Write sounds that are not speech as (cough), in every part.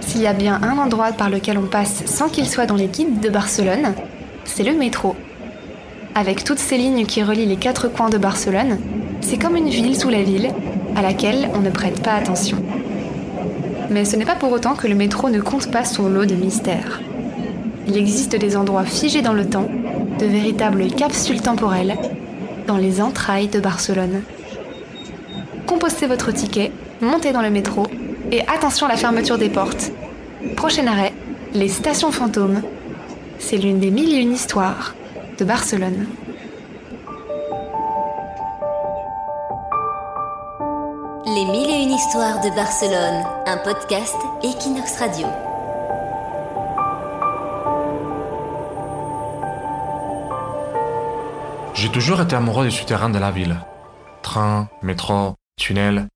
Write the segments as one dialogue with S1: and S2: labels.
S1: S'il y a bien un endroit par lequel on passe sans qu'il soit dans les guides de Barcelone, c'est le métro. Avec toutes ces lignes qui relient les quatre coins de Barcelone, c'est comme une ville sous la ville à laquelle on ne prête pas attention. Mais ce n'est pas pour autant que le métro ne compte pas son lot de mystères. Il existe des endroits figés dans le temps, de véritables capsules temporelles, dans les entrailles de Barcelone. Compostez votre ticket, montez dans le métro et attention à la fermeture des portes. Prochain arrêt, les stations fantômes. C'est l'une des mille et une histoires de Barcelone.
S2: Les mille et une histoires de Barcelone, un podcast Equinox Radio.
S3: J'ai toujours été amoureux des souterrains de la ville. Train, métro, tunnel.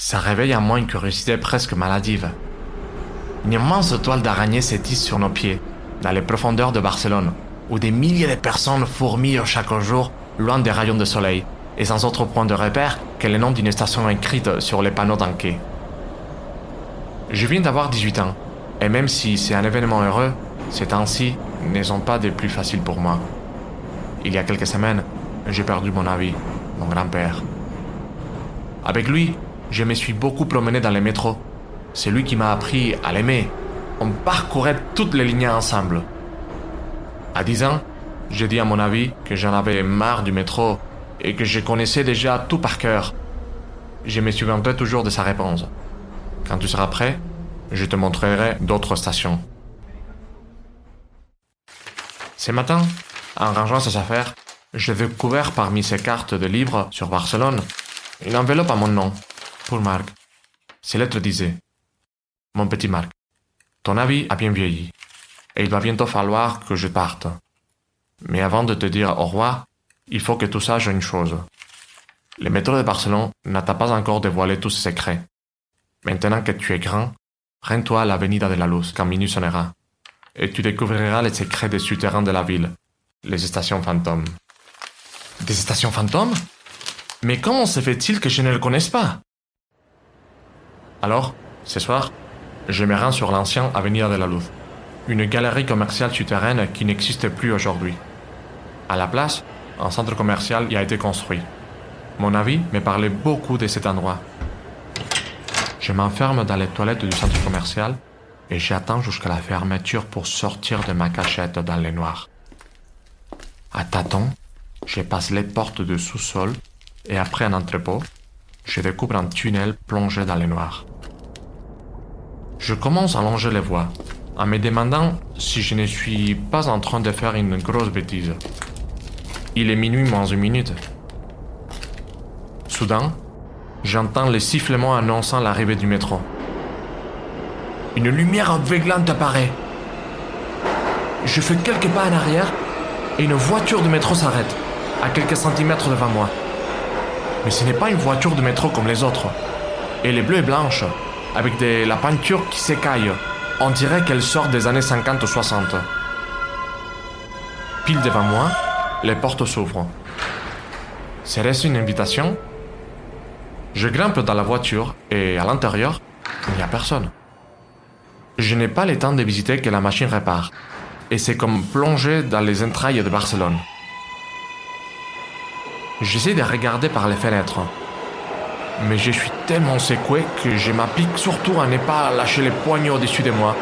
S3: Ça réveille en moi une curiosité presque maladive. Une immense toile d'araignée s'étisse sur nos pieds, dans les profondeurs de Barcelone, où des milliers de personnes fourmillent chaque jour loin des rayons de soleil, et sans autre point de repère que le nom d'une station écrite sur les panneaux d'un quai. Je viens d'avoir 18 ans, et même si c'est un événement heureux, ces temps-ci ne sont pas des plus faciles pour moi. Il y a quelques semaines, j'ai perdu mon ami, mon grand-père. Avec lui, je me suis beaucoup promené dans les métros. C'est lui qui m'a appris à l'aimer. On parcourait toutes les lignes ensemble. À 10 ans, j'ai dit à mon avis que j'en avais marre du métro et que je connaissais déjà tout par cœur. Je me souviendrai toujours de sa réponse. Quand tu seras prêt, je te montrerai d'autres stations. Ce matin, en rangeant ses affaires, j'ai découvert parmi ses cartes de livres sur Barcelone une enveloppe à mon nom, pour Marc. Ces lettres disaient Mon petit Marc, ton avis a bien vieilli, et il va bientôt falloir que je parte. Mais avant de te dire au revoir, il faut que tu saches une chose. Le métro de Barcelone n'a pas encore dévoilé tous ses secrets. Maintenant que tu es grand, rends-toi à l'avenida de la Luz quand minuit sonnera, et tu découvriras les secrets des souterrains de la ville, les stations fantômes. Des stations fantômes? Mais comment se fait-il que je ne le connaisse pas? Alors, ce soir, je me rends sur l'ancien Avenida de la Luz, une galerie commerciale souterraine qui n'existe plus aujourd'hui. À la place, un centre commercial y a été construit. Mon avis me parlait beaucoup de cet endroit. Je m'enferme dans les toilettes du centre commercial et j'attends jusqu'à la fermeture pour sortir de ma cachette dans les noirs. À tâtons, je passe les portes de sous-sol et après un entrepôt, je découvre un tunnel plongé dans les noirs. Je commence à longer les voies en me demandant si je ne suis pas en train de faire une grosse bêtise. Il est minuit moins une minute. Soudain, j'entends les sifflements annonçant l'arrivée du métro. Une lumière aveuglante apparaît. Je fais quelques pas en arrière et une voiture de métro s'arrête, à quelques centimètres devant moi. Mais ce n'est pas une voiture de métro comme les autres. Elle est bleue et blanche, avec de la peinture qui s'écaille. On dirait qu'elle sort des années 50 ou 60. Pile devant moi, les portes s'ouvrent. Serait-ce une invitation? Je grimpe dans la voiture et à l'intérieur, il n'y a personne. Je n'ai pas le temps de visiter que la machine répare. Et c'est comme plonger dans les entrailles de Barcelone. J'essaie de regarder par les fenêtres. Mais je suis tellement secoué que je m'applique surtout à ne pas lâcher les poignets au-dessus de moi.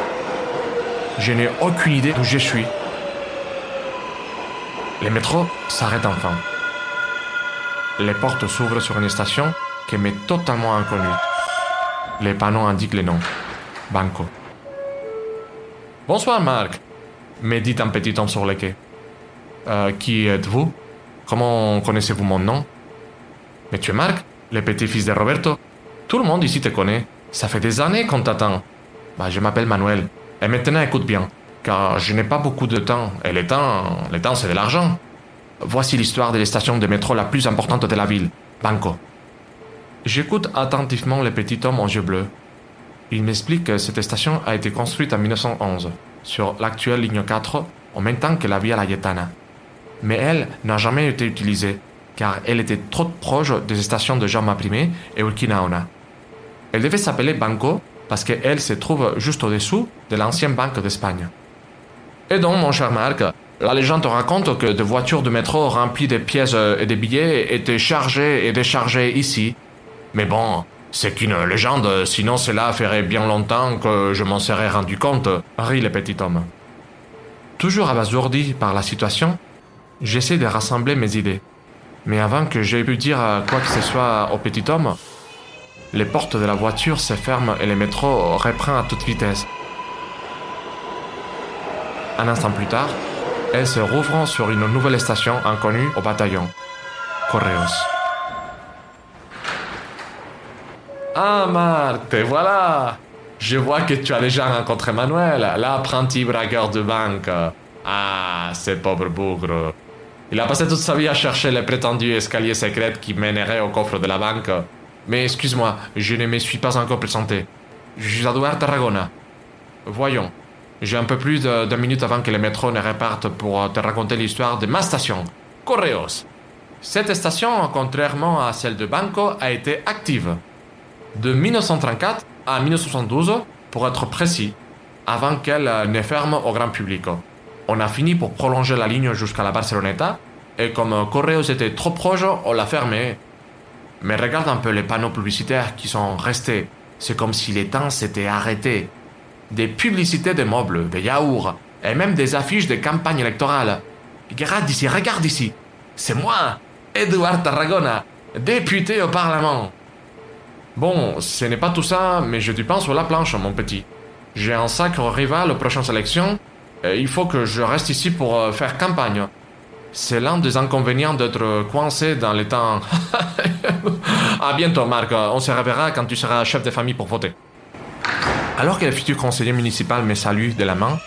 S3: Je n'ai aucune idée d'où je suis. Le métro s'arrête enfin. Les portes s'ouvrent sur une station qui m'est totalement inconnue. Les panneaux indiquent les noms. Banco. Bonsoir Marc, me dit un petit homme sur le quai. Euh, qui êtes-vous? Comment connaissez-vous mon nom? Mais tu es Marc, le petit-fils de Roberto Tout le monde ici te connaît. Ça fait des années qu'on t'attend. Bah, je m'appelle Manuel. Et maintenant, écoute bien, car je n'ai pas beaucoup de temps. Et le temps, le temps, c'est de l'argent. Voici l'histoire de la station de métro la plus importante de la ville, Banco. J'écoute attentivement le petit homme aux yeux bleus. Il m'explique que cette station a été construite en 1911, sur l'actuelle ligne 4, en même temps que la Via Laietana. Mais elle n'a jamais été utilisée, car elle était trop proche des stations de Jaume Primé et Urquinaona. Elle devait s'appeler Banco parce qu'elle se trouve juste au-dessous de l'ancienne banque d'Espagne. Et donc, mon cher Marc, la légende raconte que des voitures de métro remplies de pièces et de billets étaient chargées et déchargées ici. Mais bon, c'est qu'une légende, sinon cela ferait bien longtemps que je m'en serais rendu compte, rit le petit homme. Toujours abasourdi par la situation, j'essaie de rassembler mes idées. Mais avant que j'aie pu dire quoi que ce soit au petit homme, les portes de la voiture se ferment et le métro reprend à toute vitesse. Un instant plus tard, elles se rouvrent sur une nouvelle station inconnue au bataillon. Correos. Ah Marc, te voilà Je vois que tu as déjà rencontré Manuel, l'apprenti bragueur de banque. Ah, ce pauvre bougre. Il a passé toute sa vie à chercher les prétendus escaliers secrets qui mèneraient au coffre de la banque. Mais excuse-moi, je ne me suis pas encore présenté. Je suis Edouard Tarragona. Voyons, j'ai un peu plus d'une minute avant que le métro ne reparte pour te raconter l'histoire de ma station, Correos. Cette station, contrairement à celle de Banco, a été active de 1934 à 1972, pour être précis, avant qu'elle ne ferme au grand public. On a fini pour prolonger la ligne jusqu'à la Barceloneta, et comme Correos était trop proche, on l'a fermée. Mais regarde un peu les panneaux publicitaires qui sont restés. C'est comme si les temps s'étaient arrêtés. Des publicités de meubles, de yaourts, et même des affiches de campagne électorale. Regarde ici, regarde ici. C'est moi, Edouard Tarragona, député au Parlement. Bon, ce n'est pas tout ça, mais je te pense sur la planche, mon petit. J'ai un sacre rival aux prochaines élections, il faut que je reste ici pour euh, faire campagne. C'est l'un des inconvénients d'être coincé dans les temps. (laughs) à bientôt, Marc. On se reverra quand tu seras chef de famille pour voter. Alors que le futur conseiller municipal me salue de la main,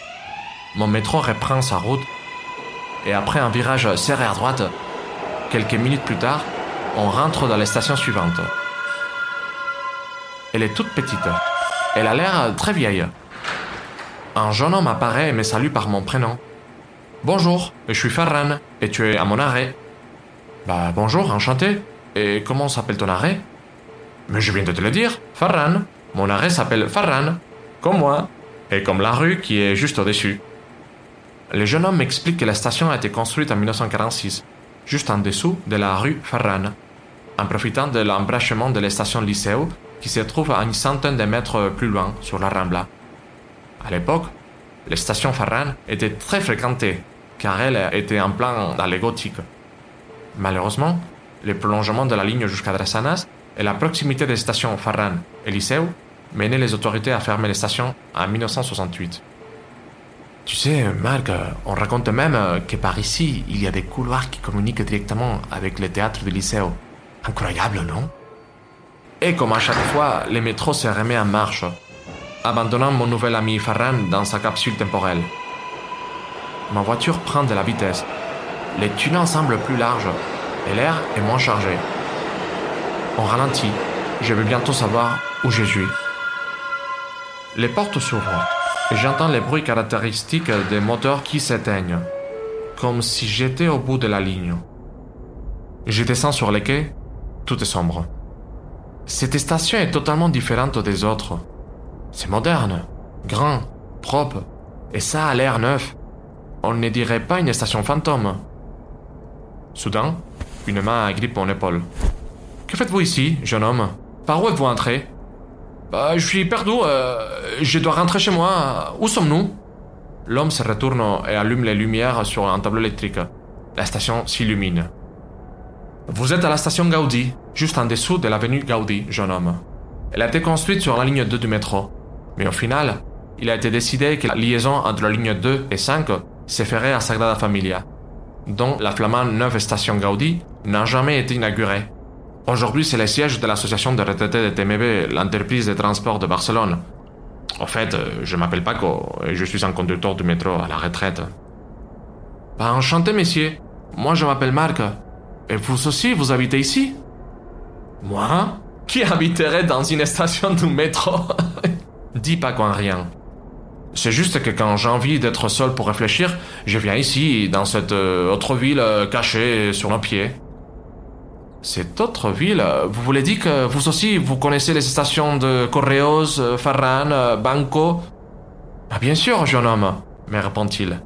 S3: mon métro reprend sa route et après un virage serré à droite, quelques minutes plus tard, on rentre dans la station suivante. Elle est toute petite. Elle a l'air très vieille. Un jeune homme apparaît et me salue par mon prénom. Bonjour, je suis Farran et tu es à mon arrêt. Bah bonjour, enchanté. Et comment s'appelle ton arrêt? Mais je viens de te le dire, Farran. Mon arrêt s'appelle Farran, comme moi, et comme la rue qui est juste au-dessus. Le jeune homme m'explique que la station a été construite en 1946, juste en dessous de la rue Farran, en profitant de l'embrachement de la station Lycéo qui se trouve à une centaine de mètres plus loin, sur la Rambla. À l'époque, la station Farran était très fréquentée, car elle était en plein dans les gothiques. Malheureusement, le prolongement de la ligne jusqu'à Dressanas et la proximité des stations Farran et Liceu menaient les autorités à fermer les stations en 1968. Tu sais, Marc, on raconte même que par ici, il y a des couloirs qui communiquent directement avec le théâtre du Liceu. Incroyable, non? Et comme à chaque fois, le métro se remet en marche, abandonnant mon nouvel ami Farran dans sa capsule temporelle. Ma voiture prend de la vitesse. Les tunnels semblent plus larges et l'air est moins chargé. On ralentit. Je vais bientôt savoir où je suis. Les portes s'ouvrent et j'entends les bruits caractéristiques des moteurs qui s'éteignent, comme si j'étais au bout de la ligne. Je descends sur les quais, tout est sombre. Cette station est totalement différente des autres. C'est moderne, grand, propre, et ça a l'air neuf. On ne dirait pas une station fantôme. Soudain, une main agrippe mon épaule. Que faites-vous ici, jeune homme? Par où êtes-vous entré? Bah, Je suis perdu, euh, je dois rentrer chez moi. Où sommes-nous? L'homme se retourne et allume les lumières sur un tableau électrique. La station s'illumine. Vous êtes à la station Gaudi, juste en dessous de l'avenue Gaudi, jeune homme. Elle a été construite sur la ligne 2 du métro. Mais au final, il a été décidé que la liaison entre la ligne 2 et 5 se ferait à Sagrada Familia, dont la flamande neuve station Gaudi n'a jamais été inaugurée. Aujourd'hui, c'est le siège de l'association de retraités de TMB, l'entreprise de transport de Barcelone. En fait, je m'appelle Paco et je suis un conducteur du métro à la retraite. Bah, enchanté, messieurs. Moi, je m'appelle Marc et vous aussi, vous habitez ici? Moi? Qui habiterait dans une station de métro? (laughs) Dis pas quoi rien. C'est juste que quand j'ai envie d'être seul pour réfléchir, je viens ici, dans cette euh, autre ville euh, cachée sur nos pieds. Cette autre ville, vous voulez dire que vous aussi, vous connaissez les stations de Correos, Farran, Banco? Ah, Bien sûr, jeune homme, me répond-il.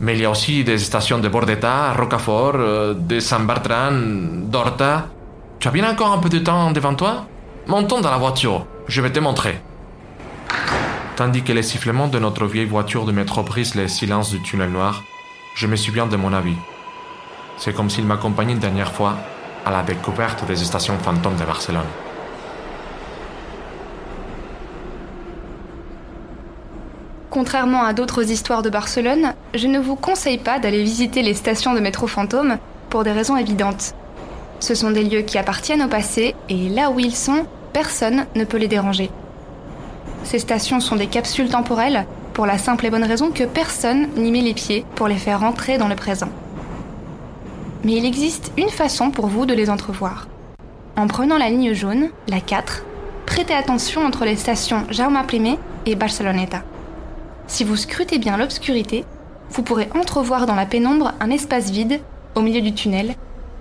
S3: Mais il y a aussi des stations de Bordeta, Rocafort, euh, de San Bertrand, d'Horta. Tu as bien encore un peu de temps devant toi? Montons dans la voiture, je vais te montrer. Tandis que les sifflements de notre vieille voiture de métro brisent les silences du tunnel noir, je me souviens de mon avis. C'est comme s'il m'accompagnait une dernière fois à la découverte des stations fantômes de Barcelone.
S1: Contrairement à d'autres histoires de Barcelone, je ne vous conseille pas d'aller visiter les stations de métro fantômes pour des raisons évidentes. Ce sont des lieux qui appartiennent au passé et là où ils sont, personne ne peut les déranger. Ces stations sont des capsules temporelles pour la simple et bonne raison que personne n'y met les pieds pour les faire rentrer dans le présent. Mais il existe une façon pour vous de les entrevoir. En prenant la ligne jaune, la 4, prêtez attention entre les stations Jaume Primé et Barceloneta. Si vous scrutez bien l'obscurité, vous pourrez entrevoir dans la pénombre un espace vide au milieu du tunnel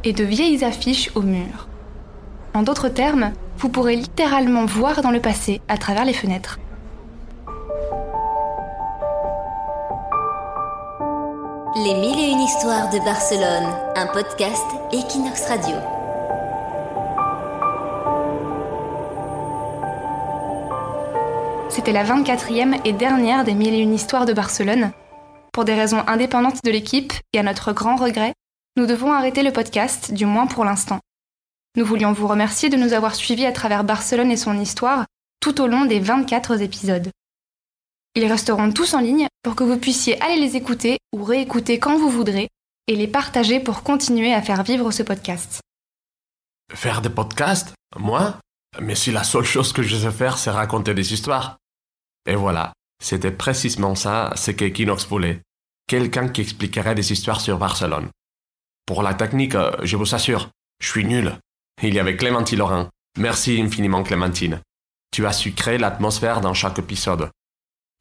S1: et de vieilles affiches au mur. En d'autres termes, vous pourrez littéralement voir dans le passé à travers les fenêtres.
S2: Les mille et une histoires de Barcelone, un podcast Equinox Radio.
S1: C'était la 24e et dernière des mille et une histoires de Barcelone. Pour des raisons indépendantes de l'équipe et à notre grand regret, nous devons arrêter le podcast, du moins pour l'instant. Nous voulions vous remercier de nous avoir suivis à travers Barcelone et son histoire tout au long des 24 épisodes. Ils resteront tous en ligne pour que vous puissiez aller les écouter ou réécouter quand vous voudrez et les partager pour continuer à faire vivre ce podcast.
S3: Faire des podcasts Moi? Mais si la seule chose que je sais faire, c'est raconter des histoires. Et voilà, c'était précisément ça ce qu'Equinox voulait. Quelqu'un qui expliquerait des histoires sur Barcelone. Pour la technique, euh, je vous assure, je suis nul. Il y avait Clémentine Laurent. Merci infiniment Clémentine. Tu as su créer l'atmosphère dans chaque épisode.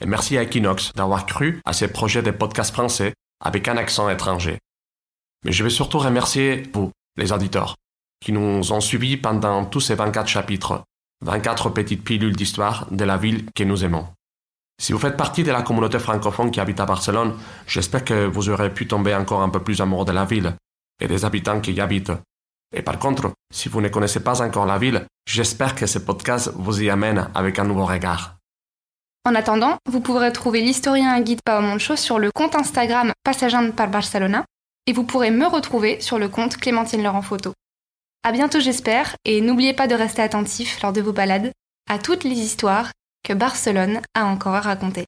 S3: Et merci à Equinox d'avoir cru à ces projets de podcasts français avec un accent étranger. Mais je vais surtout remercier vous, les auditeurs, qui nous ont suivis pendant tous ces 24 chapitres 24 petites pilules d'histoire de la ville que nous aimons. Si vous faites partie de la communauté francophone qui habite à Barcelone, j'espère que vous aurez pu tomber encore un peu plus amoureux de la ville et des habitants qui y habitent. Et par contre, si vous ne connaissez pas encore la ville, j'espère que ce podcast vous y amène avec un nouveau regard.
S1: En attendant, vous pourrez trouver l'historien guide Pao Moncho sur le compte Instagram Passageant par Barcelona et vous pourrez me retrouver sur le compte Clémentine Laurent Photo. À bientôt j'espère, et n'oubliez pas de rester attentif lors de vos balades à toutes les histoires que Barcelone a encore à raconter.